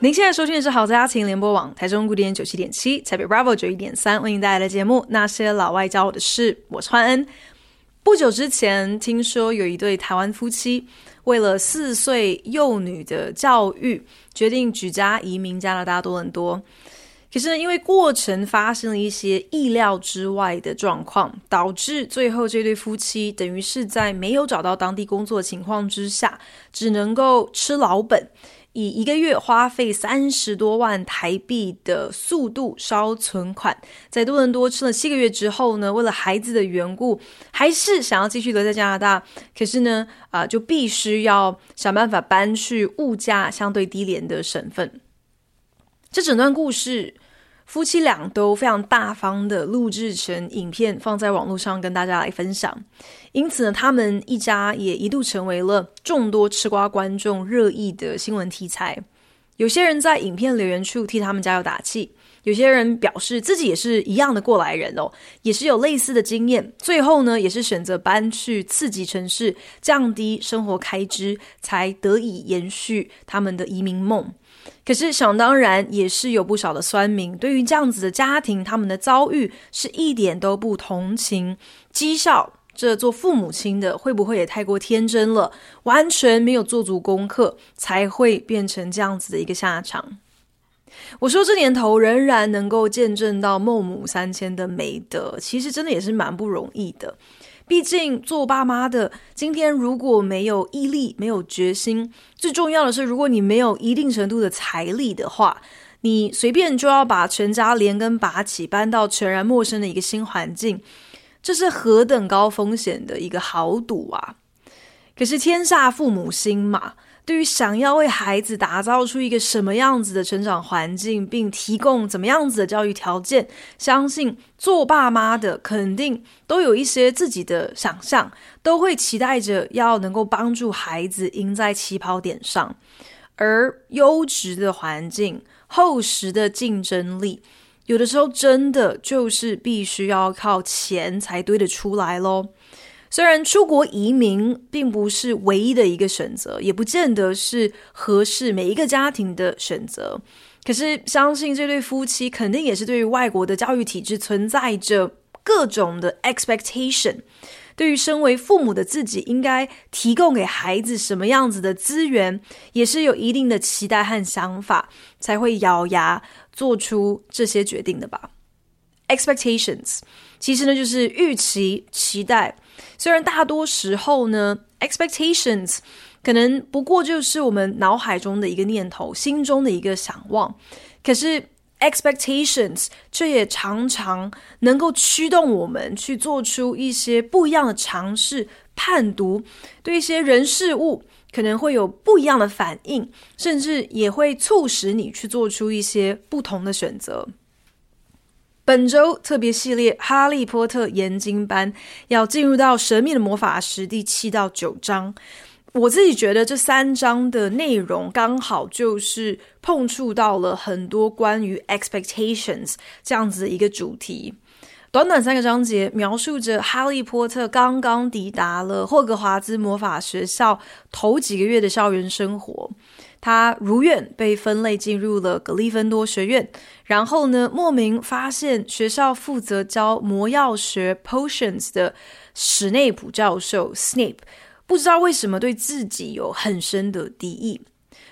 您现在收听的是好在家庭联播网台中古典九七点七，台北 Bravo 九一点三，为您带来的节目《那些老外教我的事》，我是焕恩。不久之前，听说有一对台湾夫妻为了四岁幼女的教育，决定举家移民加拿大多伦多。可是呢，因为过程发生了一些意料之外的状况，导致最后这对夫妻等于是在没有找到当地工作的情况之下，只能够吃老本。以一个月花费三十多万台币的速度烧存款，在多伦多吃了七个月之后呢，为了孩子的缘故，还是想要继续留在加拿大。可是呢，啊、就必须要想办法搬去物价相对低廉的省份。这整段故事，夫妻俩都非常大方的录制成影片，放在网络上跟大家来分享。因此呢，他们一家也一度成为了众多吃瓜观众热议的新闻题材。有些人在影片留言处替他们加油打气，有些人表示自己也是一样的过来人哦，也是有类似的经验。最后呢，也是选择搬去次级城市，降低生活开支，才得以延续他们的移民梦。可是想当然，也是有不少的酸民对于这样子的家庭，他们的遭遇是一点都不同情，讥笑这做父母亲的会不会也太过天真了，完全没有做足功课，才会变成这样子的一个下场。我说这年头仍然能够见证到孟母三迁的美德，其实真的也是蛮不容易的。毕竟做爸妈的，今天如果没有毅力、没有决心，最重要的是，如果你没有一定程度的财力的话，你随便就要把全家连根拔起，搬到全然陌生的一个新环境，这是何等高风险的一个豪赌啊！可是天下父母心嘛。对于想要为孩子打造出一个什么样子的成长环境，并提供怎么样子的教育条件，相信做爸妈的肯定都有一些自己的想象，都会期待着要能够帮助孩子赢在起跑点上。而优质的环境、厚实的竞争力，有的时候真的就是必须要靠钱才堆得出来喽。虽然出国移民并不是唯一的一个选择，也不见得是合适每一个家庭的选择，可是相信这对夫妻肯定也是对于外国的教育体制存在着各种的 expectation，对于身为父母的自己应该提供给孩子什么样子的资源，也是有一定的期待和想法，才会咬牙做出这些决定的吧。expectations 其实呢就是预期、期待。虽然大多时候呢，expectations 可能不过就是我们脑海中的一个念头，心中的一个想望，可是 expectations 却也常常能够驱动我们去做出一些不一样的尝试、判读，对一些人事物可能会有不一样的反应，甚至也会促使你去做出一些不同的选择。本周特别系列《哈利波特》研经班要进入到《神秘的魔法石》第七到九章，我自己觉得这三章的内容刚好就是碰触到了很多关于 expectations 这样子一个主题。短短三个章节，描述着哈利波特刚刚抵达了霍格华兹魔法学校头几个月的校园生活。他如愿被分类进入了格利芬多学院，然后呢，莫名发现学校负责教魔药学 potions 的史内普教授 Snape 不知道为什么对自己有很深的敌意。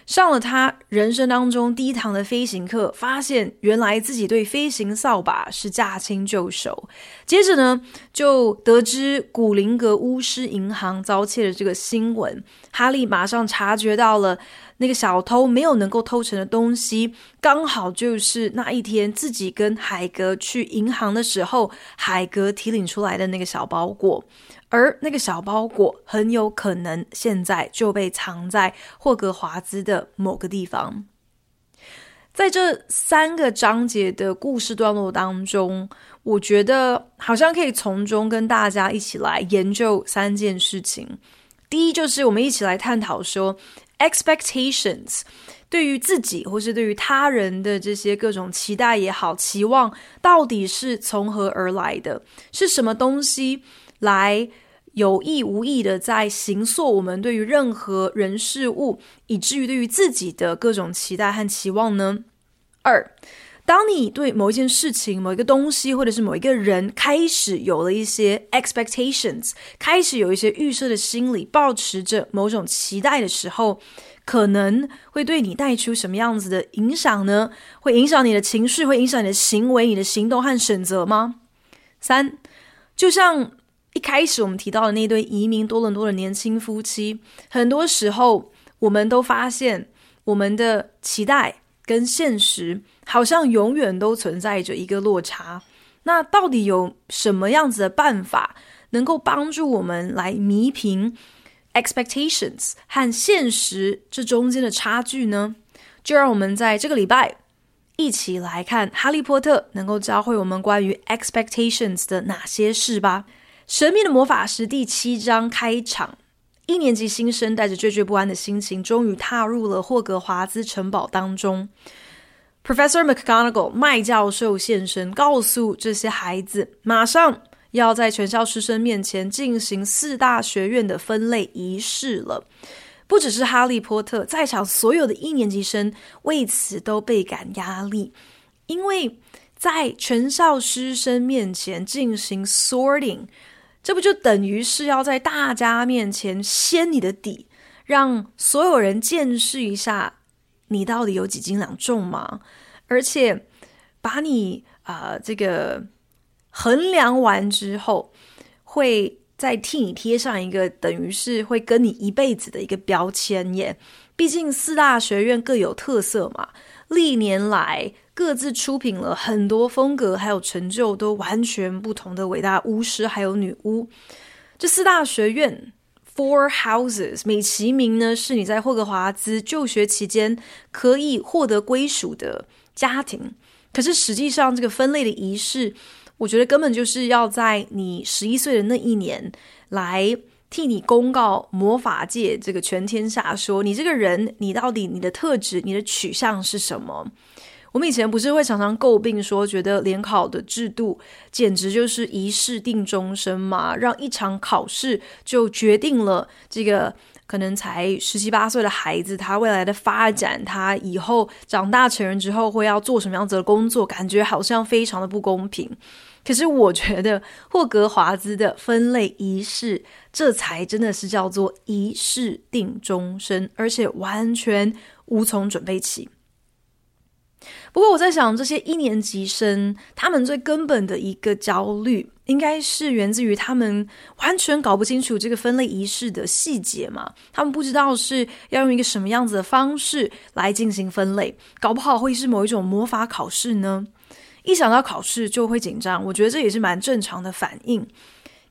上了他人生当中第一堂的飞行课，发现原来自己对飞行扫把是驾轻就熟。接着呢，就得知古灵阁巫师银行遭窃的这个新闻，哈利马上察觉到了。那个小偷没有能够偷成的东西，刚好就是那一天自己跟海格去银行的时候，海格提领出来的那个小包裹，而那个小包裹很有可能现在就被藏在霍格华兹的某个地方。在这三个章节的故事段落当中，我觉得好像可以从中跟大家一起来研究三件事情。第一，就是我们一起来探讨说，expectations 对于自己或是对于他人的这些各种期待也好、期望，到底是从何而来的？是什么东西来？有意无意的在形塑我们对于任何人事物，以至于对于自己的各种期待和期望呢？二，当你对某一件事情、某一个东西，或者是某一个人开始有了一些 expectations，开始有一些预设的心理，抱持着某种期待的时候，可能会对你带出什么样子的影响呢？会影响你的情绪，会影响你的行为、你的行动和选择吗？三，就像。一开始我们提到的那对移民多伦多的年轻夫妻，很多时候我们都发现，我们的期待跟现实好像永远都存在着一个落差。那到底有什么样子的办法能够帮助我们来弥平 expectations 和现实这中间的差距呢？就让我们在这个礼拜一起来看《哈利波特》能够教会我们关于 expectations 的哪些事吧。《神秘的魔法师》第七章开场，一年级新生带着惴惴不安的心情，终于踏入了霍格华兹城堡当中。Professor McGonagall 麦教授现身，告诉这些孩子，马上要在全校师生面前进行四大学院的分类仪式了。不只是哈利波特，在场所有的一年级生为此都倍感压力，因为在全校师生面前进行 sorting。这不就等于是要在大家面前掀你的底，让所有人见识一下你到底有几斤两重吗？而且把你啊、这个衡量完之后，会再替你贴上一个等于是会跟你一辈子的一个标签耶。毕竟四大学院各有特色嘛，历年来。各自出品了很多风格还有成就都完全不同的伟大巫师还有女巫。这四大学院 （Four Houses） 美其名呢，是你在霍格华兹就学期间可以获得归属的家庭。可是实际上，这个分类的仪式，我觉得根本就是要在你十一岁的那一年来替你公告魔法界这个全天下，说你这个人，你到底你的特质、你的取向是什么？我们以前不是会常常诟病说，觉得联考的制度简直就是一试定终身嘛，让一场考试就决定了这个可能才十七八岁的孩子他未来的发展，他以后长大成人之后会要做什么样子的工作，感觉好像非常的不公平。可是我觉得霍格华兹的分类仪式，这才真的是叫做一试定终身，而且完全无从准备起。不过我在想，这些一年级生他们最根本的一个焦虑，应该是源自于他们完全搞不清楚这个分类仪式的细节嘛。他们不知道是要用一个什么样子的方式来进行分类，搞不好会是某一种魔法考试呢。一想到考试就会紧张，我觉得这也是蛮正常的反应。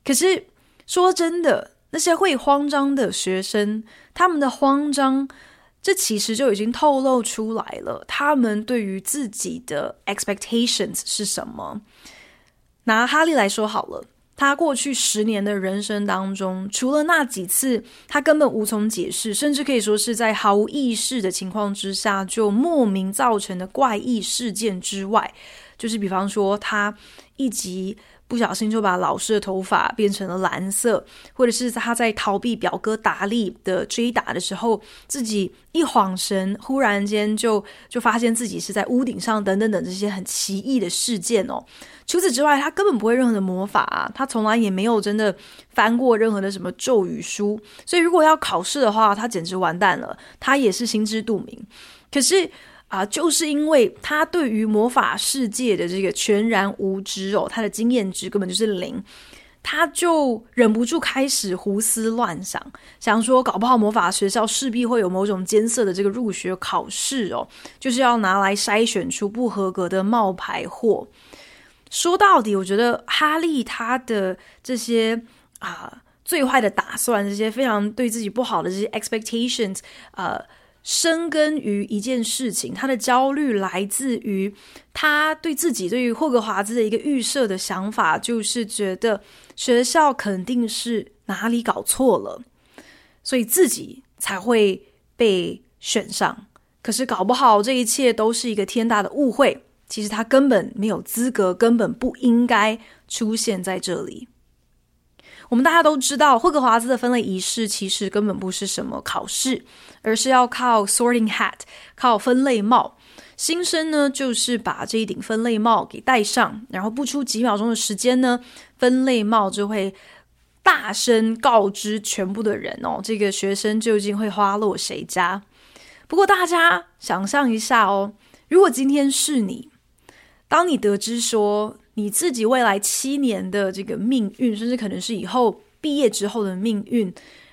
可是说真的，那些会慌张的学生，他们的慌张。这其实就已经透露出来了，他们对于自己的 expectations 是什么？拿哈利来说好了，他过去十年的人生当中，除了那几次他根本无从解释，甚至可以说是在毫无意识的情况之下就莫名造成的怪异事件之外，就是比方说他一集。不小心就把老师的头发变成了蓝色，或者是他在逃避表哥达利的追打的时候，自己一晃神，忽然间就就发现自己是在屋顶上，等等等这些很奇异的事件哦。除此之外，他根本不会任何的魔法，他从来也没有真的翻过任何的什么咒语书，所以如果要考试的话，他简直完蛋了。他也是心知肚明，可是。啊，就是因为他对于魔法世界的这个全然无知哦，他的经验值根本就是零，他就忍不住开始胡思乱想，想说搞不好魔法学校势必会有某种艰涩的这个入学考试哦，就是要拿来筛选出不合格的冒牌货。说到底，我觉得哈利他的这些啊最坏的打算，这些非常对自己不好的这些 expectations，呃。深根于一件事情，他的焦虑来自于他对自己对于霍格华兹的一个预设的想法，就是觉得学校肯定是哪里搞错了，所以自己才会被选上。可是搞不好这一切都是一个天大的误会，其实他根本没有资格，根本不应该出现在这里。我们大家都知道，霍格华兹的分类仪式其实根本不是什么考试，而是要靠 sorting hat，靠分类帽。新生呢，就是把这一顶分类帽给戴上，然后不出几秒钟的时间呢，分类帽就会大声告知全部的人哦，这个学生究竟会花落谁家。不过大家想象一下哦，如果今天是你，当你得知说，你自己未来七年的这个命运，甚至可能是以后毕业之后的命运，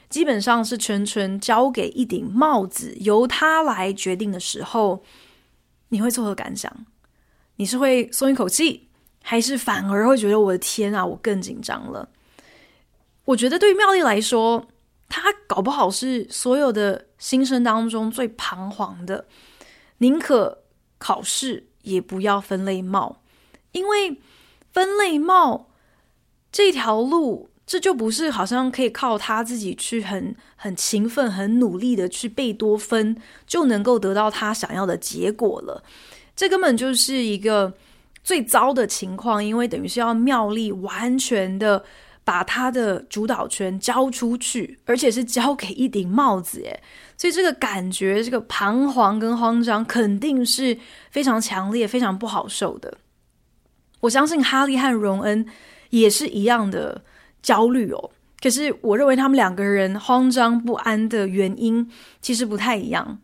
基本上是全权交给一顶帽子，由他来决定的时候，你会作何感想？你是会松一口气，还是反而会觉得我的天啊，我更紧张了？我觉得对于妙丽来说，她搞不好是所有的新生当中最彷徨的，宁可考试也不要分类帽，因为。分类帽这条路，这就不是好像可以靠他自己去很很勤奋、很努力的去背多分，就能够得到他想要的结果了。这根本就是一个最糟的情况，因为等于是要妙丽完全的把他的主导权交出去，而且是交给一顶帽子。耶。所以这个感觉，这个彷徨跟慌张，肯定是非常强烈、非常不好受的。我相信哈利和荣恩也是一样的焦虑哦。可是我认为他们两个人慌张不安的原因其实不太一样。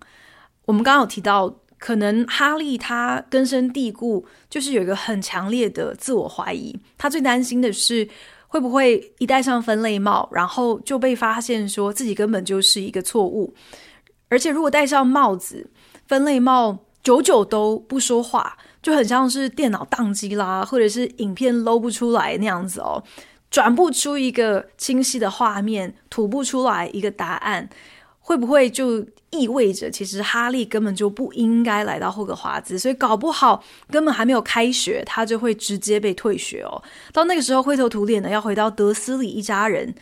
我们刚刚有提到，可能哈利他根深蒂固，就是有一个很强烈的自我怀疑。他最担心的是会不会一戴上分类帽，然后就被发现说自己根本就是一个错误。而且如果戴上帽子，分类帽久久都不说话。就很像是电脑宕机啦，或者是影片捞不出来那样子哦，转不出一个清晰的画面，吐不出来一个答案，会不会就意味着其实哈利根本就不应该来到霍格华兹？所以搞不好根本还没有开学，他就会直接被退学哦。到那个时候灰头土脸的要回到德思礼一家人，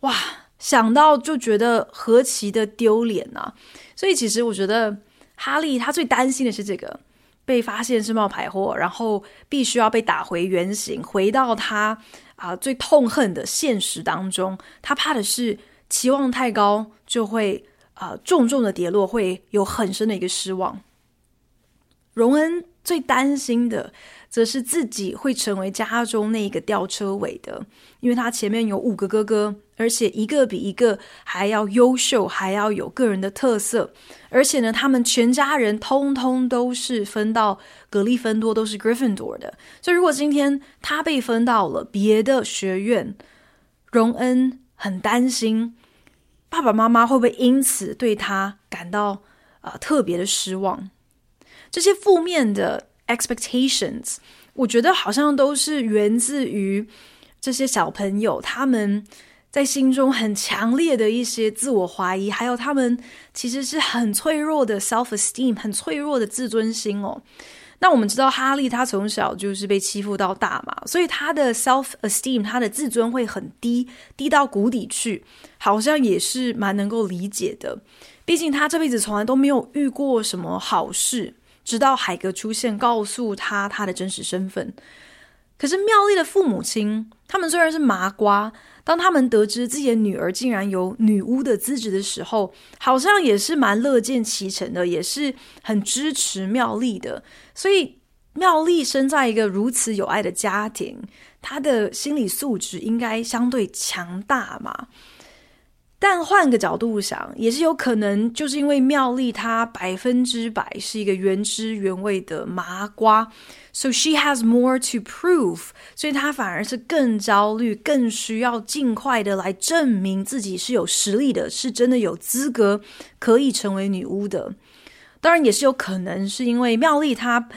哇，想到就觉得何其的丢脸啊！所以其实我觉得哈利他最担心的是这个。被发现是冒牌货，然后必须要被打回原形，回到他啊、最痛恨的现实当中。他怕的是期望太高，就会啊、重重的跌落，会有很深的一个失望。荣恩最担心的，则是自己会成为家中那个吊车尾的，因为他前面有五个哥哥。而且一个比一个还要优秀，还要有个人的特色。而且呢，他们全家人通通都是分到格利芬多，都是 Gryffindor 的。所以，如果今天他被分到了别的学院，荣恩很担心爸爸妈妈会不会因此对他感到啊、呃、特别的失望。这些负面的 expectations，我觉得好像都是源自于这些小朋友他们。在心中很强烈的一些自我怀疑，还有他们其实是很脆弱的 self-esteem，很脆弱的自尊心哦。那我们知道哈利他从小就是被欺负到大嘛，所以他的 self-esteem，他的自尊会很低，低到谷底去，好像也是蛮能够理解的。毕竟他这辈子从来都没有遇过什么好事，直到海格出现，告诉他他的真实身份。可是妙丽的父母亲，他们虽然是麻瓜。当他们得知自己的女儿竟然有女巫的资质的时候，好像也是蛮乐见其成的，也是很支持妙丽的。所以妙丽生在一个如此有爱的家庭，她的心理素质应该相对强大嘛。但换个角度想，也是有可能，就是因为妙丽她百分之百是一个原汁原味的麻瓜。So she has more to prove，所以她反而是更焦虑，更需要尽快的来证明自己是有实力的，是真的有资格可以成为女巫的。当然，也是有可能是因为妙丽她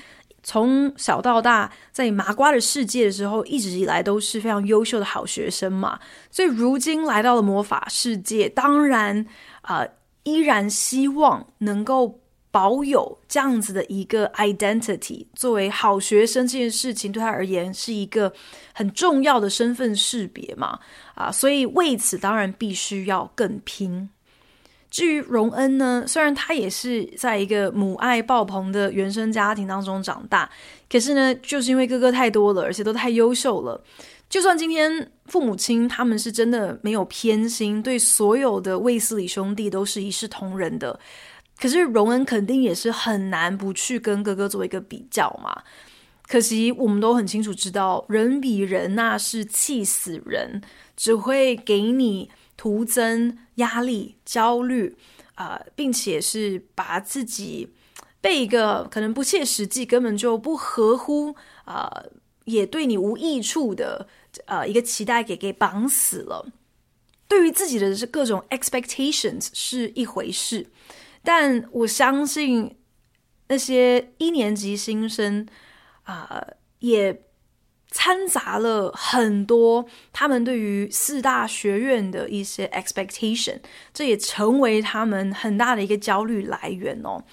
从小到大在麻瓜的世界的时候，一直以来都是非常优秀的好学生嘛，所以如今来到了魔法世界，当然啊。呃依然希望能够保有这样子的一个 identity，作为好学生这件事情对他而言是一个很重要的身份识别嘛，啊，所以为此当然必须要更拼。至于荣恩呢，虽然他也是在一个母爱爆棚的原生家庭当中长大，可是呢，就是因为哥哥太多了，而且都太优秀了，就算今天父母亲他们是真的没有偏心，对所有的卫斯理兄弟都是一视同仁的。可是荣恩肯定也是很难不去跟哥哥做一个比较嘛。可惜我们都很清楚知道，人比人那是气死人，只会给你徒增压力、焦虑啊、并且是把自己被一个可能不切实际、根本就不合乎啊、也对你无益处的呃一个期待给给绑死了。对于自己的这各种 expectations 是一回事。但我相信那些一年级新生啊、也掺杂了很多他们对于四大学院的一些 expectation，这也成为他们很大的一个焦虑来源哦。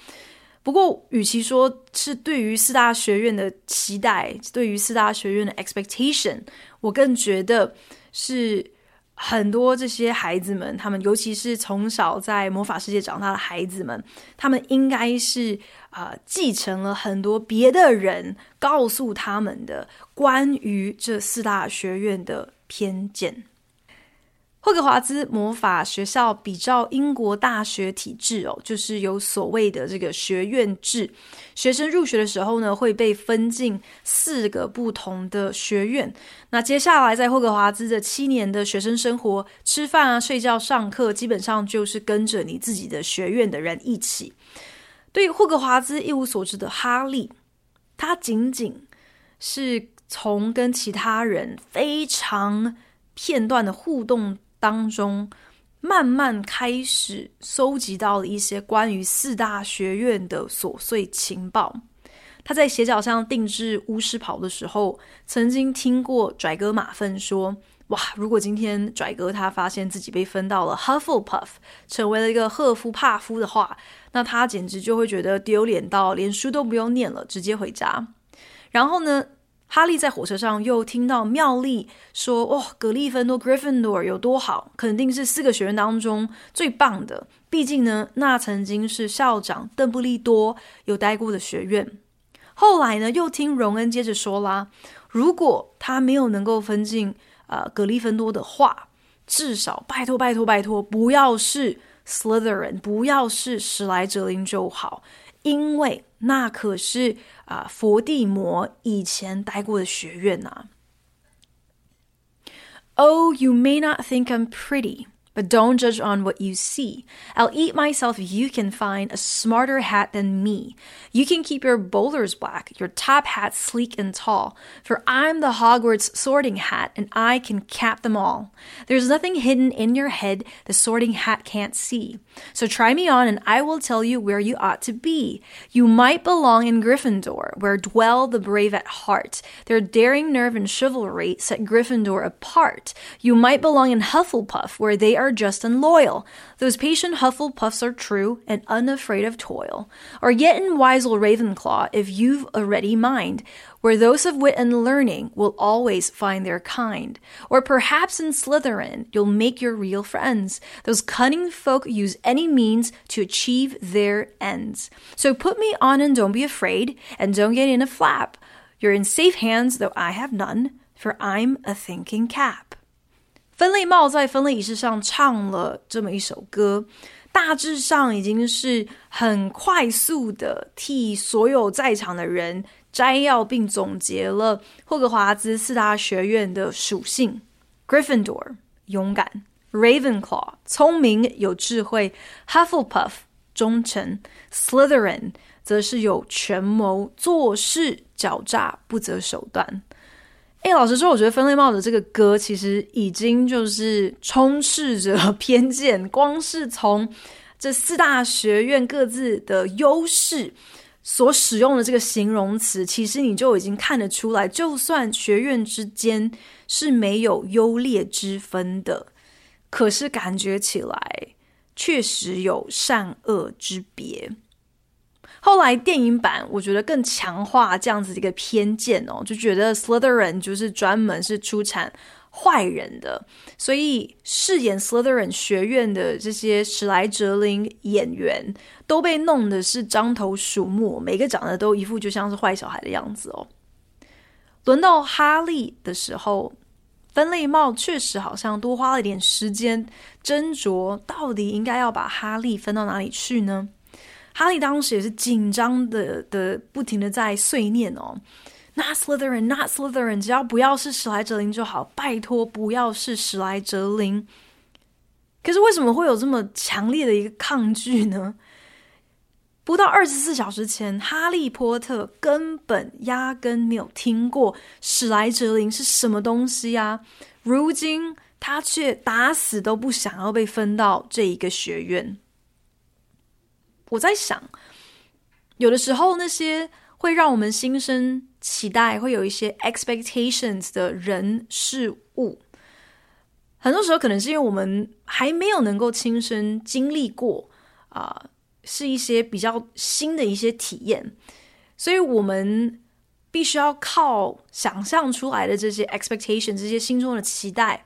不过，与其说是对于四大学院的期待，对于四大学院的 expectation，我更觉得是。很多这些孩子们，他们尤其是从小在魔法世界长大的孩子们，他们应该是啊、继承了很多别的人告诉他们的关于这四大学院的偏见。霍格华兹魔法学校比照英国大学体制哦，就是有所谓的这个学院制。学生入学的时候呢，会被分进四个不同的学院。那接下来在霍格华兹的七年的学生生活，吃饭啊、睡觉、上课，基本上就是跟着你自己的学院的人一起。对霍格华兹一无所知的哈利，他仅仅是从跟其他人非常片段的互动。当中慢慢开始搜集到了一些关于四大学院的琐碎情报。他在斜角上定制巫师袍的时候，曾经听过拽哥马粪说：“哇，如果今天拽哥他发现自己被分到了 Hufflepuff，成为了一个赫夫帕夫的话，那他简直就会觉得丢脸到连书都不用念了，直接回家。”然后呢，哈利在火车上又听到妙丽说：“哦，格利芬多 （Gryffindor） 有多好，肯定是四个学院当中最棒的。毕竟呢，那曾经是校长邓布利多有待过的学院。后来呢，又听荣恩接着说啦：如果他没有能够分进呃格利芬多的话，至少拜托拜托拜托，不要是 Slytherin，不要是史莱哲林就好。”因为那可是啊，佛地魔以前待过的学院呐。Oh, you may not think I'm pretty. But don't judge on what you see. I'll eat myself if you can find a smarter hat than me. You can keep your bowlers black, your top hat sleek and tall. For I'm the Hogwarts sorting hat, and I can cap them all. There's nothing hidden in your head the sorting hat can't see. So try me on, and I will tell you where you ought to be. You might belong in Gryffindor, where dwell the brave at heart. Their daring nerve and chivalry set Gryffindor apart. You might belong in Hufflepuff, where they are just and loyal. Those patient Hufflepuffs are true and unafraid of toil. Or yet in wise old Ravenclaw, if you've a ready mind, where those of wit and learning will always find their kind. Or perhaps in Slytherin, you'll make your real friends. Those cunning folk use any means to achieve their ends. So put me on and don't be afraid, and don't get in a flap. You're in safe hands, though I have none, for I'm a thinking cap. 分类帽在分类仪式上唱了这么一首歌，大致上已经是很快速的替所有在场的人 摘要并总结了霍格华兹四大学院的属性：Gryffindor 勇敢，Ravenclaw 聪明有智慧，Hufflepuff 忠诚，Slytherin 则是有权谋，做事狡诈不择手段。哎，老实说，我觉得分类帽的这个歌其实已经就是充斥着 偏见。光是从这四大学院各自的优势所使用的这个形容词，其实你就已经看得出来，就算学院之间是没有优劣之分的，可是感觉起来确实有善恶之别。后来电影版我觉得更强化这样子一个偏见哦，就觉得 Slytherin 就是专门是出产坏人的，所以饰演 Slytherin 学院的这些史莱哲林演员都被弄得是獐头鼠目，每个长得都一副就像是坏小孩的样子哦。轮到哈利的时候，分类帽确实好像多花了点时间斟酌，到底应该要把哈利分到哪里去呢？哈利当时也是紧张的的，不停的在碎念哦，Not Slytherin，Not Slytherin，只要不要是史莱哲林就好，拜托不要是史莱哲林。可是为什么会有这么强烈的一个抗拒呢？不到二十四小时前，哈利波特根本压根没有听过史莱哲林是什么东西呀、啊，如今他却打死都不想要被分到这一个学院。我在想，有的时候那些会让我们心生期待、会有一些 expectations 的人事物，很多时候可能是因为我们还没有能够亲身经历过啊、是一些比较新的一些体验，所以我们必须要靠想象出来的这些 expectation，这些心中的期待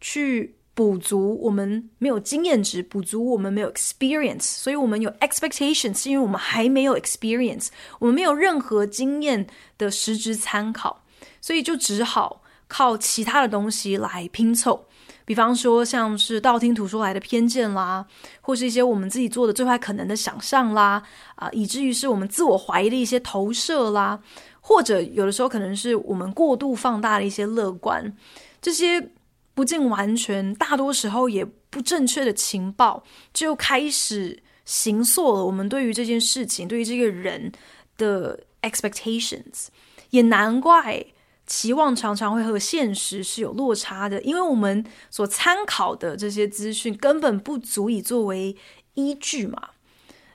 去。补足我们没有经验值，补足我们没有 experience，所以我们有 expectations，是因为我们还没有 experience，我们没有任何经验的实质参考，所以就只好靠其他的东西来拼凑，比方说像是道听途说来的偏见啦，或是一些我们自己做的最坏可能的想象啦，啊，以至于是我们自我怀疑的一些投射啦，或者有的时候可能是我们过度放大的一些乐观，这些。不尽完全，大多时候也不正确的情报，就开始形塑了我们对于这件事情、对于这个人的 expectations。也难怪期望常常会和现实是有落差的，因为我们所参考的这些资讯根本不足以作为依据嘛。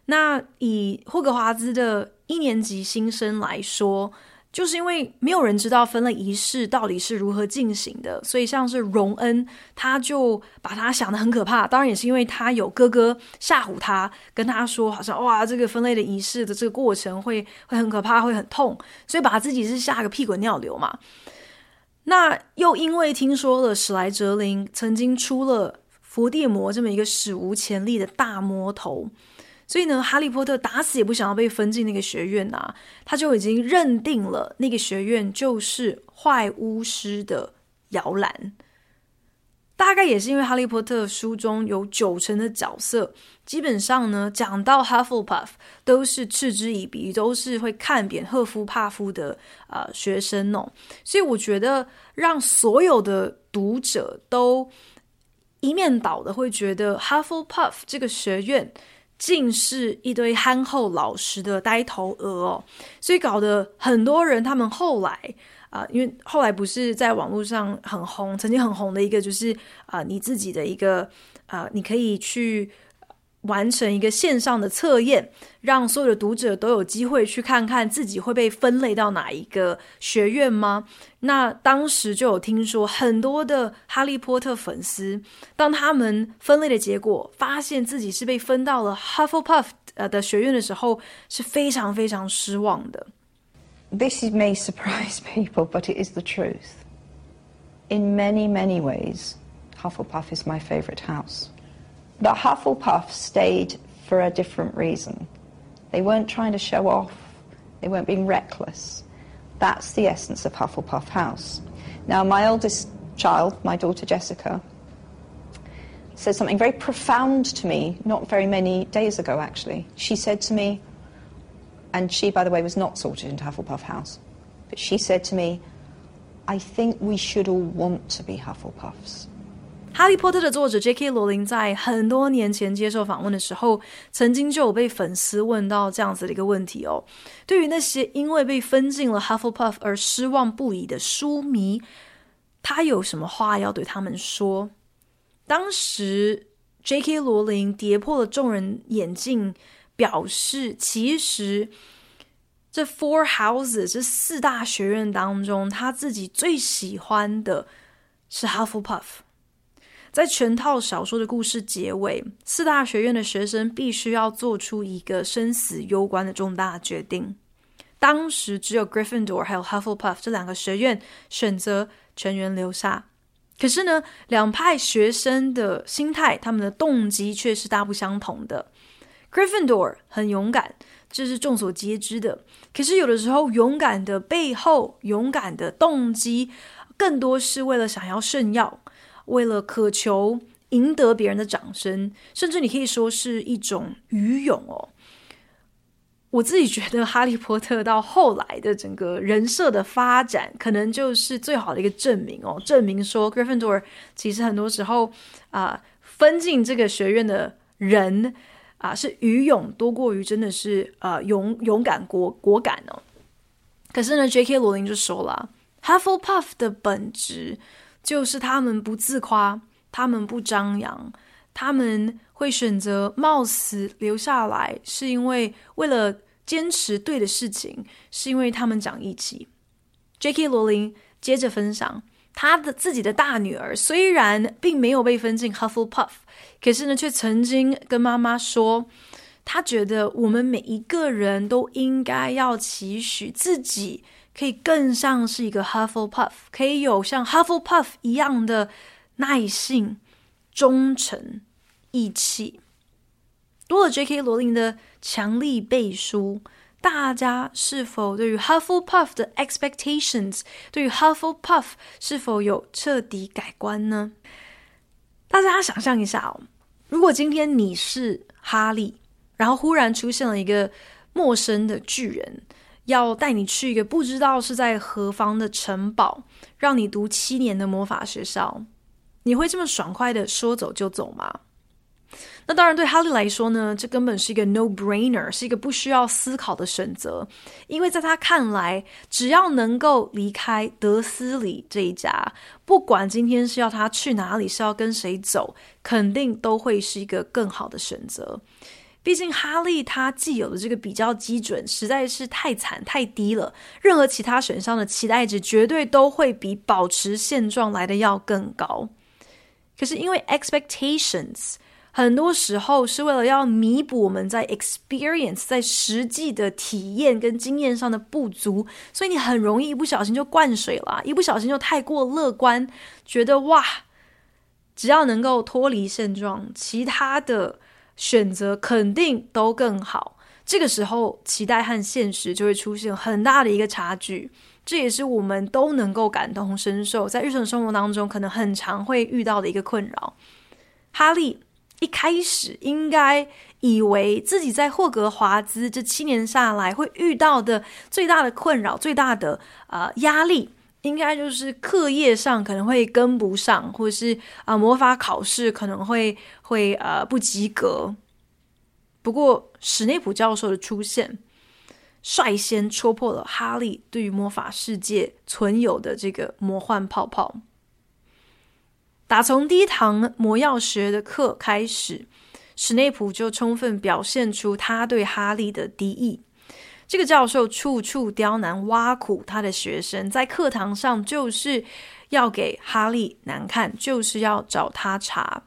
那以霍格华兹的一年级新生来说。就是因为没有人知道分类仪式到底是如何进行的，所以像是荣恩，他就把他想得很可怕。当然也是因为他有哥哥吓唬他，跟他说好像哇，这个分类的仪式的这个过程会会很可怕，会很痛，所以把自己是吓个屁滚尿流嘛。那又因为听说了史莱哲林曾经出了伏地魔这么一个史无前例的大魔头。所以呢，哈利波特打死也不想要被分进那个学院呐、啊，他就已经认定了那个学院就是坏巫师的摇篮。大概也是因为哈利波特书中有九成的角色，基本上呢，讲到 Hufflepuff 都是嗤之以鼻，都是会看扁赫夫帕夫的啊、呃、学生哦。所以我觉得让所有的读者都一面倒的会觉得 Hufflepuff 这个学院。竟是一堆憨厚老实的呆头鹅哦，所以搞得很多人他们后来啊、因为后来不是在网络上很红，曾经很红的一个就是啊、你自己的一个啊、你可以去。完成一个线上的测验，让所有的读者都有机会去看看自己会被分类到哪一个学院吗？那当时就有听说很多的哈利波特粉丝，当他们分类的结果发现自己是被分到了 Hufflepuff 呃的学院的时候，是非常非常失望的。This may surprise people, but it is the truth. In many, many ways, Hufflepuff is my favorite house. But Hufflepuff stayed for a different reason. They weren't trying to show off. They weren't being reckless. That's the essence of Hufflepuff House. Now, my oldest child, my daughter Jessica, said something very profound to me not very many days ago, actually. She said to me, and she, by the way, was not sorted into Hufflepuff House, but she said to me, I think we should all want to be Hufflepuffs. 哈利波特的作者 J.K. 罗琳在很多年前接受访问的时候，曾经就有被粉丝问到这样子的一个问题哦。对于那些因为被分进了 Hufflepuff 而失望不已的书迷，他有什么话要对他们说？当时 J.K. 罗琳跌破了众人眼镜，表示其实这 Four Houses 这四大学院当中，他自己最喜欢的是 Hufflepuff。在全套小说的故事结尾，四大学院的学生必须要做出一个生死攸关的重大决定。当时只有 Gryffindor 还有 Hufflepuff 这两个学院选择全员留下。可是呢，两派学生的心态，他们的动机却是大不相同的。Gryffindor 很勇敢，这是众所皆知的。可是有的时候，勇敢的背后，勇敢的动机，更多是为了想要炫耀，为了渴求赢得别人的掌声，甚至你可以说是一种愚勇哦。我自己觉得，哈利波特到后来的整个人设的发展，可能就是最好的一个证明哦。证明说，Gryffindor 其实很多时候啊、分进这个学院的人啊、是愚勇多过于真的是呃勇勇敢果果敢哦。可是呢，J.K. 罗琳就说了，Hufflepuff 的本质就是他们不自夸，他们不张扬，他们会选择冒死留下来，是因为为了。坚持对的事情，是因为他们讲义气。J.K. 罗琳接着分享，他的自己的大女儿虽然并没有被分进 Hufflepuff，可是呢，却曾经跟妈妈说，他觉得我们每一个人都应该要期许自己可以更像是一个 Hufflepuff，可以有像 Hufflepuff 一样的耐性、忠诚、义气。多了 J.K. 罗琳的强力背书，大家是否对于 Hufflepuff 的 expectations，对于 Hufflepuff 是否有彻底改观呢？大家想象一下哦，如果今天你是哈利，然后忽然出现了一个陌生的巨人，要带你去一个不知道是在何方的城堡，让你读七年的魔法学校，你会这么爽快的说走就走吗？那当然，对哈利来说呢，这根本是一个 no-brainer，是一个不需要思考的选择。因为在他看来，只要能够离开德思礼这一家，不管今天是要他去哪里，是要跟谁走，肯定都会是一个更好的选择。毕竟哈利他既有的这个比较基准实在是太惨太低了，任何其他选项的期待值绝对都会比保持现状来的要更高。可是因为 expectations。很多时候是为了要弥补我们在 experience 在实际的体验跟经验上的不足，所以你很容易一不小心就灌水了，一不小心就太过乐观，觉得哇，只要能够脱离现状，其他的选择肯定都更好。这个时候，期待和现实就会出现很大的一个差距，这也是我们都能够感同身受，在日常生活当中可能很常会遇到的一个困扰。哈利。一开始应该以为自己在霍格华兹这七年下来会遇到的最大的困扰、最大的呃压力，应该就是课业上可能会跟不上，或者是啊、魔法考试可能会会呃不及格。不过史内普教授的出现，率先戳破了哈利对于魔法世界存有的这个魔幻泡泡。打从第一堂魔药学的课开始，史内普就充分表现出他对哈利的敌意。这个教授处处刁难、挖苦他的学生，在课堂上就是要给哈利难看，就是要找他茬。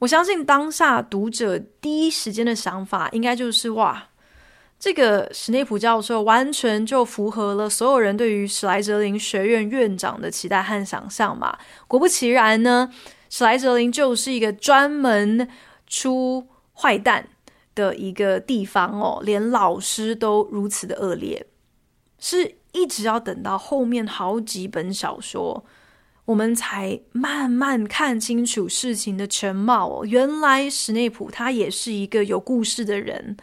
我相信当下读者第一时间的想法，应该就是哇。这个史内普教授完全就符合了所有人对于史莱哲林学院院长的期待和想象嘛。果不其然呢，史莱哲林就是一个专门出坏蛋的一个地方哦，连老师都如此的恶劣，是一直要等到后面好几本小说，我们才慢慢看清楚事情的全貌哦。原来史内普他也是一个有故事的人。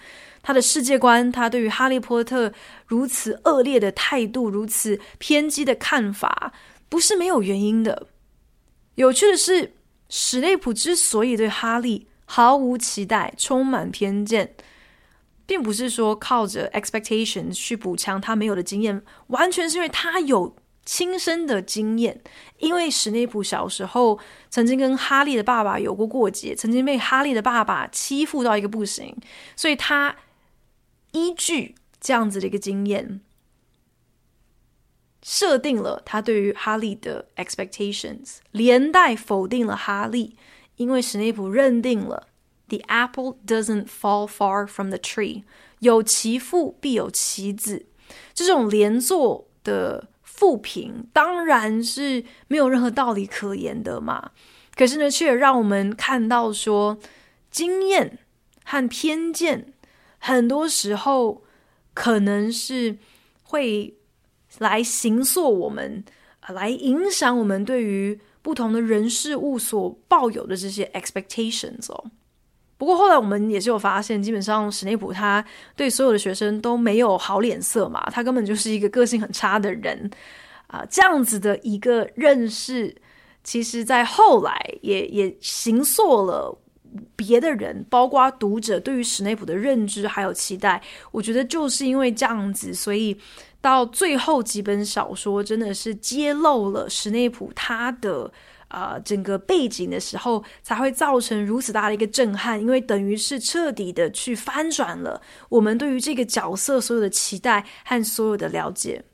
他的世界观，他对于哈利波特如此恶劣的态度，如此偏激的看法，不是没有原因的。有趣的是，史内普之所以对哈利毫无期待，充满偏见，并不是说靠着 expectations 去补强他没有的经验，完全是因为他有亲身的经验。因为史内普小时候曾经跟哈利的爸爸有过过节，曾经被哈利的爸爸欺负到一个不行，所以他。依据这样子的一个经验，设定了他对于哈利的 expectations，连带否定了哈利，因为史内普认定了 the apple doesn't fall far from the tree，有其父必有其子，这种连坐的负评当然是没有任何道理可言的嘛。可是呢，却让我们看到说，经验和偏见很多时候可能是会。来形塑我们，来影响我们对于不同的人事物所抱有的这些 expectations 哦。不过后来我们也是有发现，基本上史内普他对所有的学生都没有好脸色嘛，他根本就是一个个性很差的人啊。这样子的一个认识，其实在后来也也形塑了别的人，包括读者对于史内普的认知还有期待。我觉得就是因为这样子，所以。到最后几本小说真的是揭露了史内普他的啊、呃、整个背景的时候，才会造成如此大的一个震撼，因为等于是彻底的去翻转了我们对于这个角色所有的期待和所有的了解。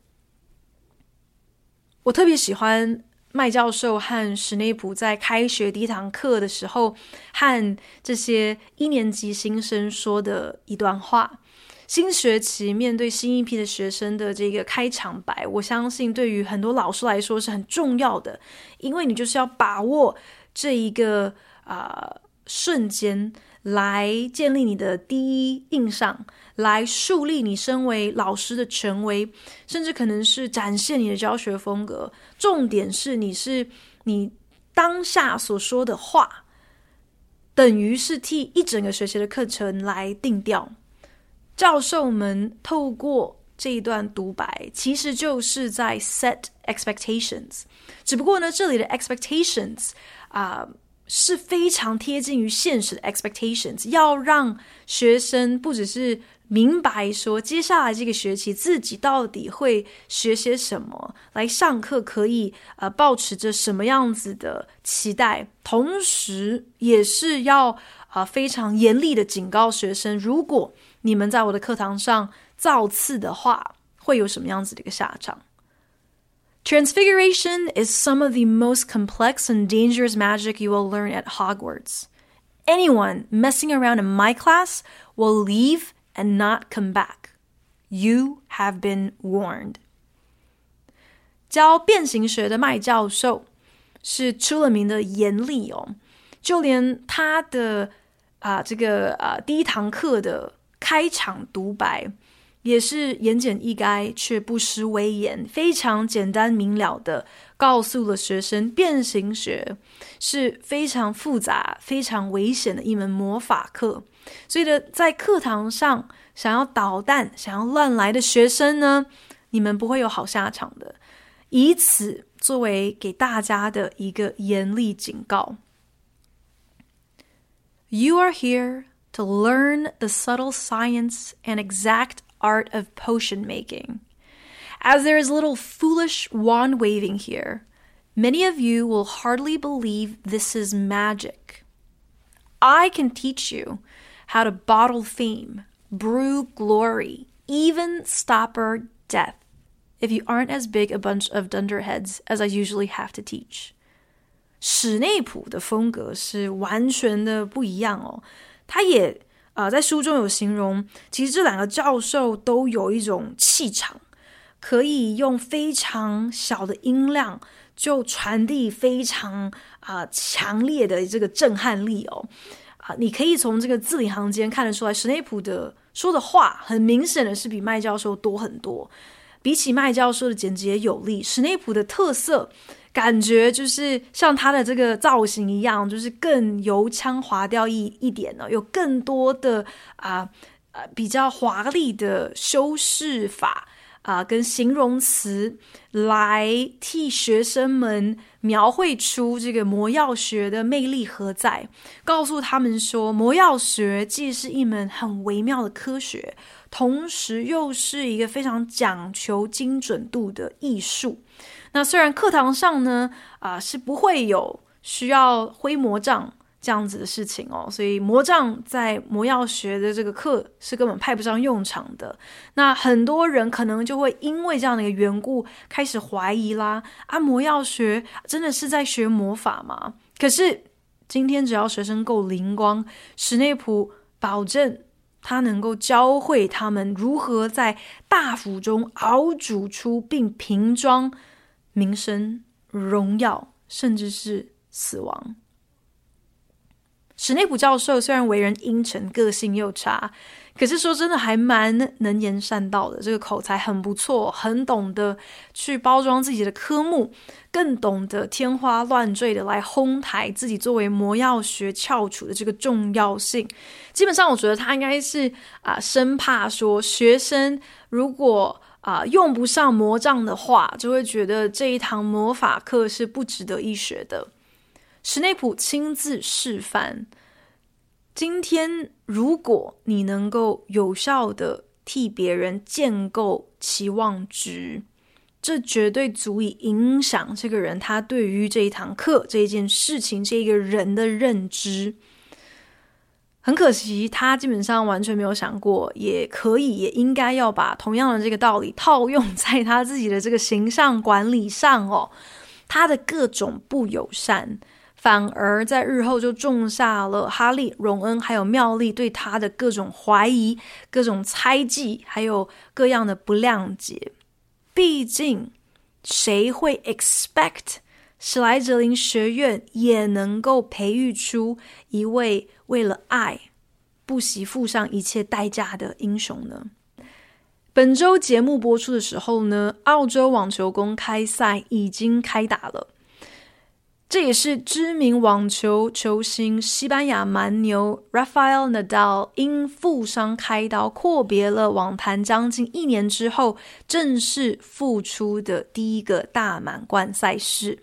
我特别喜欢麦教授和史内普在开学第一堂课的时候，和这些一年级新生说的一段话。新学期面对新一批的学生的这个开场白，我相信对于很多老师来说是很重要的，因为你就是要把握这一个啊、瞬间来建立你的第一印象，来树立你身为老师的权威，甚至可能是展现你的教学风格。重点是你是你当下所说的话，等于是替一整个学期的课程来定调。教授们透过这一段独白，其实就是在 set expectations。只不过呢，这里的 expectations 啊、是非常贴近于现实的 expectations，要让学生不只是明白说接下来这个学期自己到底会学些什么，来上课可以呃抱持着什么样子的期待，同时也是要啊、呃、非常严厉的警告学生，如果你们在我的课堂上造次的话，会有什么样子的一个下场。？Transfiguration is some of the most complex and dangerous magic you will learn at Hogwarts. Anyone messing around in my class will leave and not come back. You have been warned. 教变形学的麦教授是出了名的严厉哦，就连他的啊、呃、这个啊、呃、第一堂课的。开场独白 也是言简意赅，却不失威严，非常简单明了的告诉了学生，变形学是非常复杂、非常危险的一门魔法课。所以呢，在课堂上想要捣蛋、想要乱来的学生呢，你们不会有好下场的。以此作为给大家的一个严厉警告。You are here. To learn the subtle science and exact art of potion making. As there is little foolish wand waving here, many of you will hardly believe this is magic. I can teach you how to bottle fame, brew glory, even stopper death, if you aren't as big a bunch of dunderheads as I usually have to teach. 史内普的风格是完全的不一样哦。他也啊、 呃，在书中有形容，其实这两个教授都有一种气场，可以用非常小的音量就传递非常啊、强烈的这个震撼力哦。啊、你可以从这个字里行间看得出来，史内普的说的话，很明显的是比麦教授多很多。比起麦教授的简洁有力，史内普的特色。感觉就是像他的这个造型一样，就是更油腔滑调一一点呢，有更多的啊呃，比较华丽的修饰法啊、跟形容词来替学生们描绘出这个魔药学的魅力何在，告诉他们说，魔药学既是一门很微妙的科学，同时又是一个非常讲求精准度的艺术。那虽然课堂上呢，啊、是不会有需要挥魔杖这样子的事情哦，所以魔杖在魔药学的这个课是根本派不上用场的。那很多人可能就会因为这样的一个缘故开始怀疑啦，啊，魔药学真的是在学魔法吗？可是今天只要学生够灵光，史内普保证他能够教会他们如何在大釜中熬煮出并瓶装名声、荣耀，甚至是死亡。史内普教授虽然为人阴沉，个性又差，可是说真的还蛮能言善道的，这个口才很不错，很懂得去包装自己的科目，更懂得天花乱坠的来哄抬自己作为魔药学翘楚的这个重要性。基本上，我觉得他应该是啊、生怕说学生如果啊、用不上魔杖的话，就会觉得这一堂魔法课是不值得一学的。史内普亲自示范。今天，如果你能够有效地替别人建构期望值，这绝对足以影响这个人他对于这一堂课、这一件事情、这个人的认知。很可惜，他基本上完全没有想过，也可以，也应该要把同样的这个道理套用在他自己的这个形象管理上哦。他的各种不友善。反而在日后就种下了哈利、荣恩还有妙丽对他的各种怀疑、各种猜忌，还有各样的不谅解。毕竟，谁会 expect 史莱哲林学院也能够培育出一位为了爱不惜付上一切代价的英雄呢？本周节目播出的时候呢，澳洲网球公开赛已经开打了。这也是知名网球球星西班牙蛮牛 Rafael Nadal 因负伤开刀阔别了网坛将近一年之后，正式复出的第一个大满贯赛事。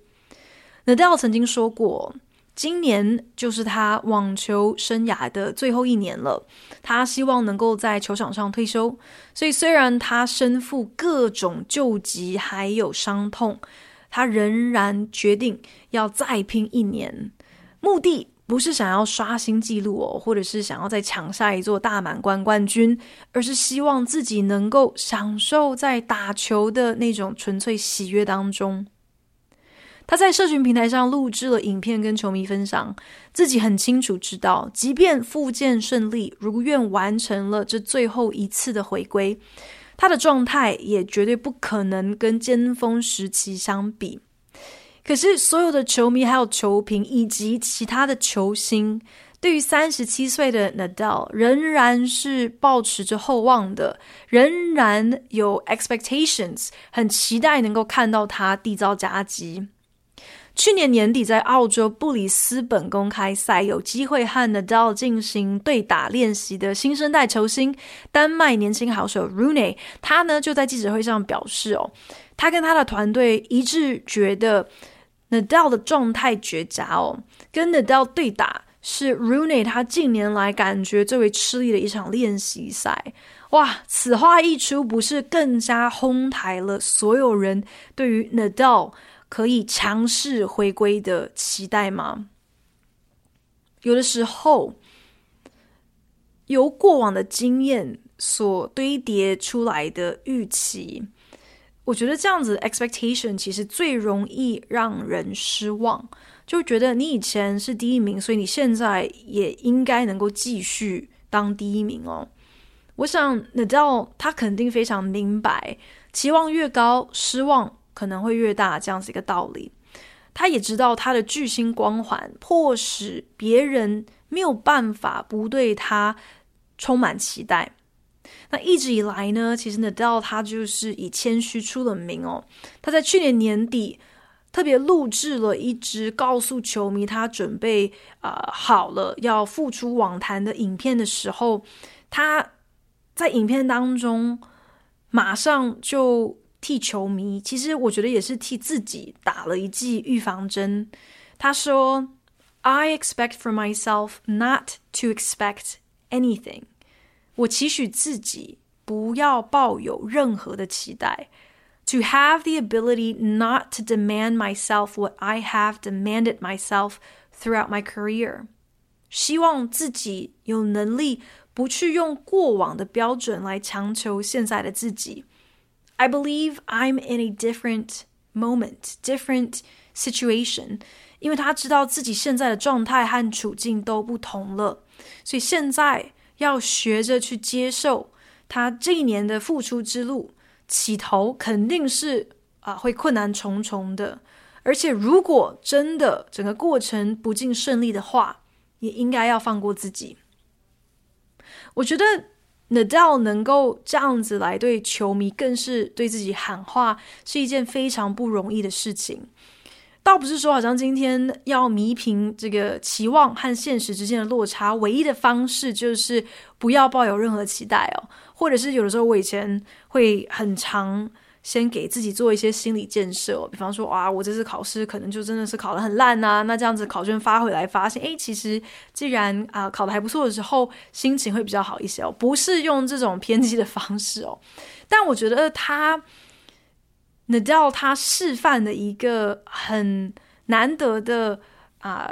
Nadal 曾经说过，今年就是他网球生涯的最后一年了，他希望能够在球场上退休。所以，虽然他身负各种旧疾还有伤痛。他仍然决定要再拼一年，目的不是想要刷新纪录哦，或者是想要再抢下一座大满贯冠军，而是希望自己能够享受在打球的那种纯粹喜悦当中。他在社群平台上录制了影片，跟球迷分享，自己很清楚知道，即便复健顺利，如愿完成了这最后一次的回归。他的状态也绝对不可能跟巅峰时期相比。可是，所有的球迷、还有球评以及其他的球星，对于三十七岁的 Nadal 仍然是抱持着厚望的，仍然有 expectations，很期待能够看到他缔造佳绩。去年年底，在澳洲布里斯本公开赛有机会和 Nadal 进行对打练习的新生代球星丹麦年轻好手 Rune，他呢就在记者会上表示哦，他跟他的团队一致觉得 Nadal 的状态绝佳哦，跟 Nadal 对打是 Rune 他近年来感觉最为吃力的一场练习赛。哇，此话一出，不是更加哄抬了所有人对于 Nadal 可以强势回归的期待吗？有的时候，由过往的经验所堆叠出来的预期，我觉得这样子 expectation 其实最容易让人失望。就觉得你以前是第一名，所以你现在也应该能够继续当第一名哦。我想 Nadal 他肯定非常明白，期望越高，失望可能会越大，这样子一个道理。他也知道他的巨星光环，迫使别人没有办法不对他充满期待。那一直以来呢，其实 Nadal 他就是以谦虚出了名哦。他在去年年底特别录制了一支告诉球迷他准备啊、好了要复出网坛的影片的时候，他在影片当中马上就。替球迷，其实我觉得也是替自己打了一剂预防针。他说：“I expect for myself not to expect anything。我期许自己不要抱有任何的期待。To have the ability not to demand myself what I have demanded myself throughout my career。 希望自己有能力不去用过往的标准来强求现在的自己。 I believe I'm in a different moment, different situation，因为他知道自己现在的状态和处境都不同了，所以现在要学着去接受他这一年的付出之路，起头肯定是啊、呃、会困难重重的，而且如果真的整个过程不尽顺利的话，也应该要放过自己。我觉得。Nadal 能够这样子来对球迷，更是对自己喊话，是一件非常不容易的事情。倒不是说好像今天要弥平这个期望和现实之间的落差，唯一的方式就是不要抱有任何期待哦，或者是有的时候我以前会很常。先给自己做一些心理建设，比方说，哇，我这次考试可能就真的是考得很烂呐，那这样子考卷发回来，发现，诶，其实既然啊考得还不错的时候，心情会比较好一些哦，不是用这种偏激的方式哦，但我觉得他，Nadal 他示范的一个很难得的啊。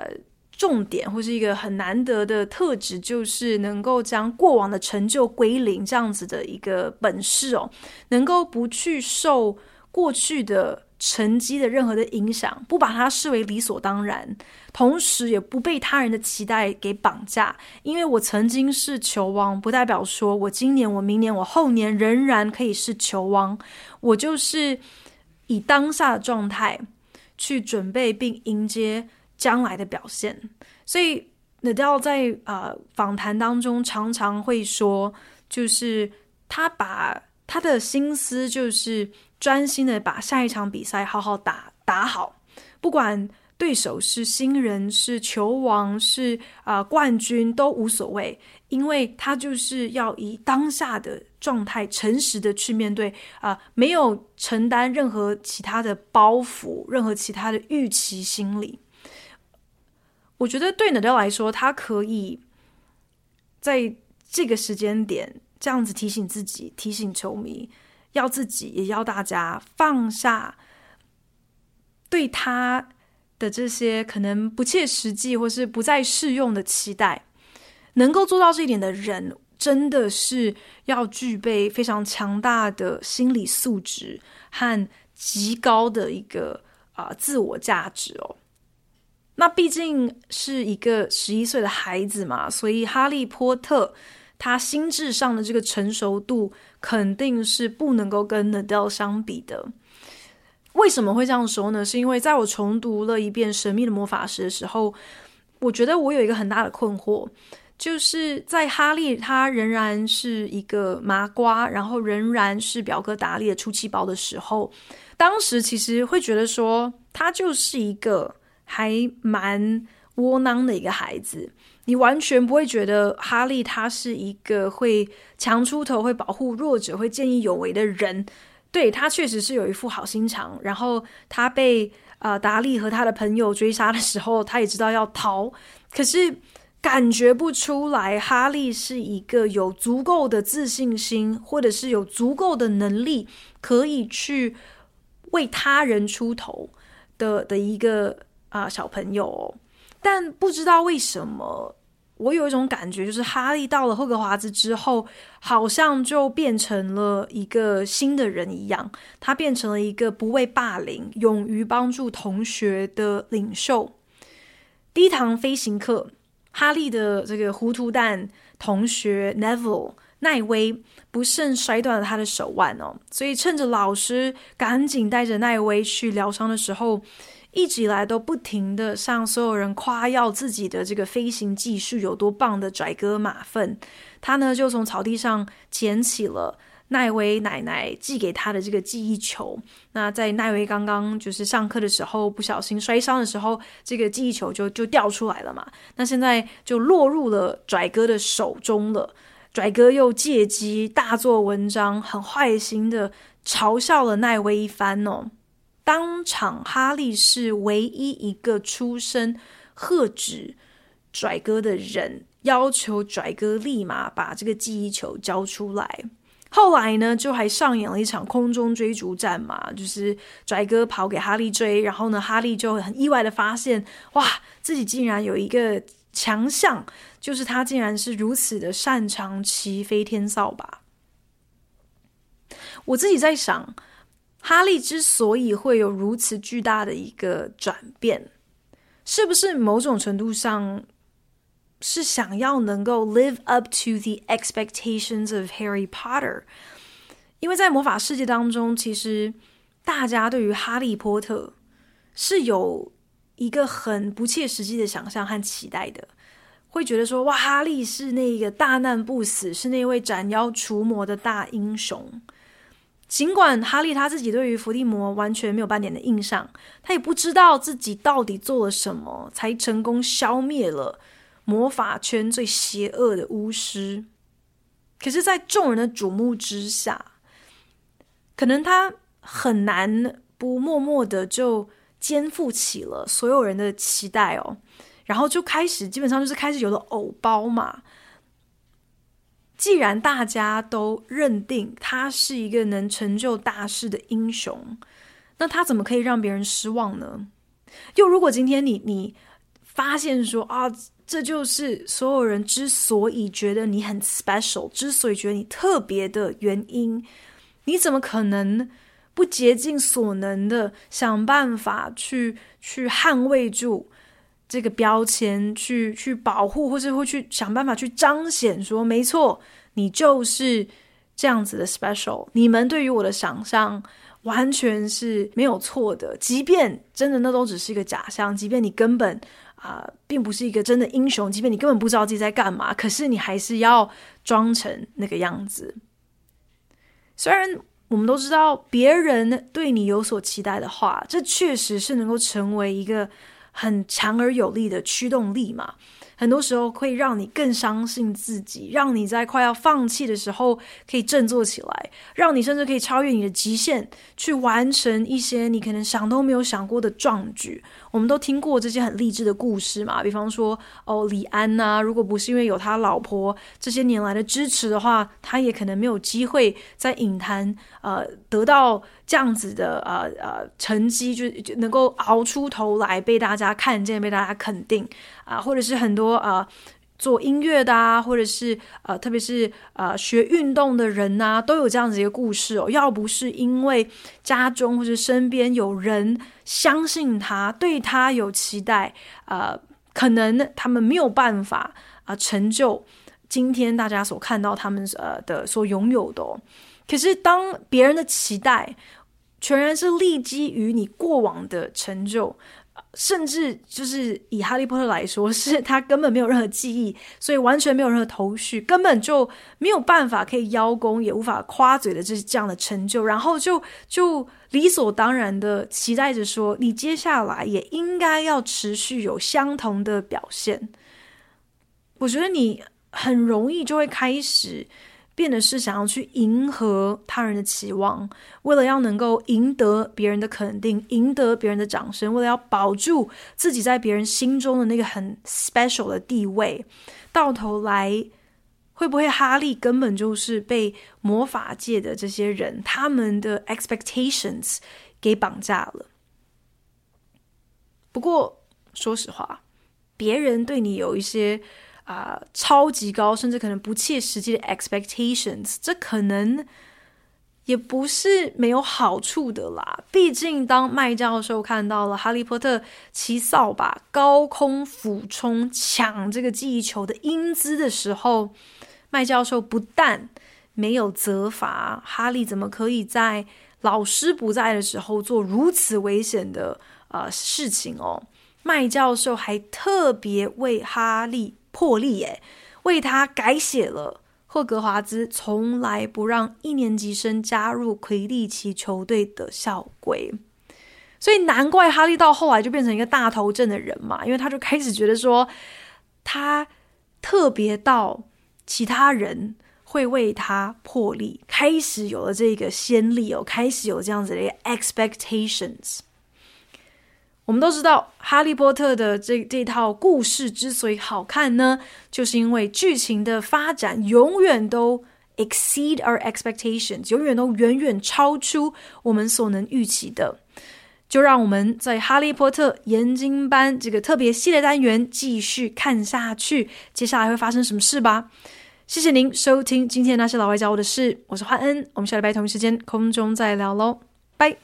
重点或是一个很难得的特质，就是能够将过往的成就归零这样子的一个本事哦，能够不去受过去的成绩的任何的影响，不把它视为理所当然，同时也不被他人的期待给绑架。因为我曾经是球王，不代表说我今年、我明年、我后年仍然可以是球王。我就是以当下的状态去准备并迎接。将来的表现，所以 Nadal 在呃访谈当中常常会说，就是他把他的心思就是专心的把下一场比赛好好打打好，不管对手是新人是球王是啊、呃、冠军都无所谓，因为他就是要以当下的状态诚实的去面对啊、呃，没有承担任何其他的包袱，任何其他的预期心理。我觉得对 Nadal 来说，他可以在这个时间点这样子提醒自己、提醒球迷，要自己也要大家放下对他的这些可能不切实际或是不再适用的期待。能够做到这一点的人，真的是要具备非常强大的心理素质和极高的一个啊、自我价值哦。那毕竟是一个十一岁的孩子嘛，所以哈利波特他心智上的这个成熟度肯定是不能够跟 Nadal 相比的。为什么会这样说呢？是因为在我重读了一遍《神秘的魔法师》的时候，我觉得我有一个很大的困惑，就是在哈利他仍然是一个麻瓜，然后仍然是表哥达利的出气包的时候，当时其实会觉得说他就是一个。还蛮窝囊的一个孩子，你完全不会觉得哈利他是一个会强出头、会保护弱者、会见义勇为的人。对，他确实是有一副好心肠。然后他被呃达利和他的朋友追杀的时候，他也知道要逃，可是感觉不出来哈利是一个有足够的自信心，或者是有足够的能力可以去为他人出头的的一个。啊，小朋友，但不知道为什么，我有一种感觉，就是哈利到了霍格华兹之后，好像就变成了一个新的人一样。他变成了一个不畏霸凌、勇于帮助同学的领袖。第一堂飞行课，哈利的这个糊涂蛋同学 Neville 奈威不慎摔断了他的手腕哦，所以趁着老师赶紧带着奈威去疗伤的时候。一直以来都不停地向所有人夸耀自己的这个飞行技术有多棒的拽哥马粪，他呢就从草地上捡起了奈威奶奶寄给他的这个记忆球。那在奈威刚刚就是上课的时候不小心摔伤的时候，这个记忆球就就掉出来了嘛。那现在就落入了拽哥的手中了。拽哥又借机大做文章，很坏心的嘲笑了奈威一番哦。当场，哈利是唯一一个出声喝止拽哥的人，要求拽哥立马把这个记忆球交出来。后来呢，就还上演了一场空中追逐战嘛，就是拽哥跑给哈利追，然后呢，哈利就很意外的发现，哇，自己竟然有一个强项就是他竟然是如此的擅长骑飞天扫把。我自己在想，哈利之所以会有如此巨大的一个转变，是不是某种程度上是想要能够 live up to the expectations of Harry Potter？因为在魔法世界当中，其实大家对于哈利波特是有一个很不切实际的想象和期待的，会觉得说，哇，哈利是那个大难不死，是那位斩妖除魔的大英雄。尽管哈利他自己对于伏地魔完全没有半点的印象，他也不知道自己到底做了什么，才成功消灭了魔法圈最邪恶的巫师。可是，在众人的瞩目之下，可能他很难不默默的就肩负起了所有人的期待哦，然后就开始基本上就是开始有了偶包嘛。既然大家都认定他是一个能成就大事的英雄，那他怎么可以让别人失望呢？又如果今天你你发现说啊，这就是所有人之所以觉得你很 special，之所以觉得你特别的原因。你怎么可能不竭尽所能的想办法去去捍卫住这个标签，去去保护，或者会去想办法去彰显说，没错，你就是这样子的 special。你们对于我的想象完全是没有错的，即便真的那都只是一个假象，即便你根本啊、并不是一个真的英雄，即便你根本不知道自己在干嘛，可是你还是要装成那个样子。虽然我们都知道，别人对你有所期待的话，这确实是能够成为一个很强而有力的驱动力嘛。很多时候会让你更相信自己，让你在快要放弃的时候可以振作起来，让你甚至可以超越你的极限，去完成一些你可能想都没有想过的壮举。我们都听过这些很励志的故事嘛，比方说哦，李安呐、如果不是因为有他老婆这些年来的支持的话，他也可能没有机会在影坛呃得到这样子的呃呃成绩，就就能够熬出头来被大家看见，被大家肯定。啊，或者是很多啊做音乐的啊，或者是呃特别是呃学运动的人呐、都有这样子一个故事哦。要不是因为家中或者身边有人相信他，对他有期待，呃，可能他们没有办法啊、成就今天大家所看到他们呃的所拥有的、可是当别人的期待全然是立基于你过往的成就。甚至就是以哈利波特来说，是他根本没有任何记忆，所以完全没有任何头绪，根本就没有办法可以邀功，也无法夸嘴的这这样的成就，然后就就理所当然的期待着说，你接下来也应该要持续有相同的表现。我觉得你很容易就会开始。变得是想要去迎合他人的期望，为了要能够赢得别人的肯定，赢得别人的掌声，为了要保住自己在别人心中的那个很 special 的地位，到头来会不会哈利根本就是被魔法界的这些人他们的 expectations 给绑架了？不过说实话，别人对你有一些。啊、超级高，甚至可能不切实际的 expectations，这可能也不是没有好处的啦。毕竟，当麦教授看到了哈利波特骑扫把高空俯冲抢这个记忆球的英姿的时候，麦教授不但没有责罚哈利，怎么可以在老师不在的时候做如此危险的呃事情哦？麦教授还特别为哈利。破例耶，为他改写了霍格华兹从来不让一年级生加入魁地奇球队的校规，所以难怪哈利到后来就变成一个大头症的人嘛，因为他就开始觉得说他特别到其他人会为他破例，开始有了这个先例哦，开始有这样子的 expectations。我们都知道，《哈利波特》的这这套故事之所以好看呢，就是因为剧情的发展永远都 exceed our expectations，永远都远远超出我们所能预期的。就让我们在《哈利波特》研经班这个特别系列单元继续看下去，接下来会发生什么事吧？谢谢您收听今天那些老外教我的事，我是焕恩，我们下礼拜同一时间空中再聊喽，拜。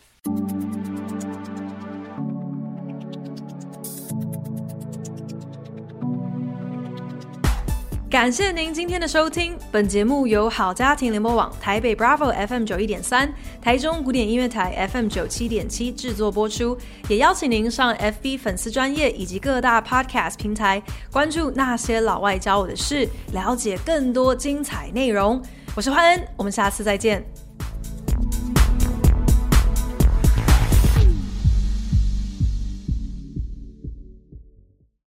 感谢您今天的收听，本节目由好家庭联播网、台北 Bravo FM 九一点三、台中古典音乐台 FM 九七点七制作播出，也邀请您上 FB 粉丝专业以及各大 Podcast 平台关注那些老外教我的事，了解更多精彩内容。我是欢恩，我们下次再见。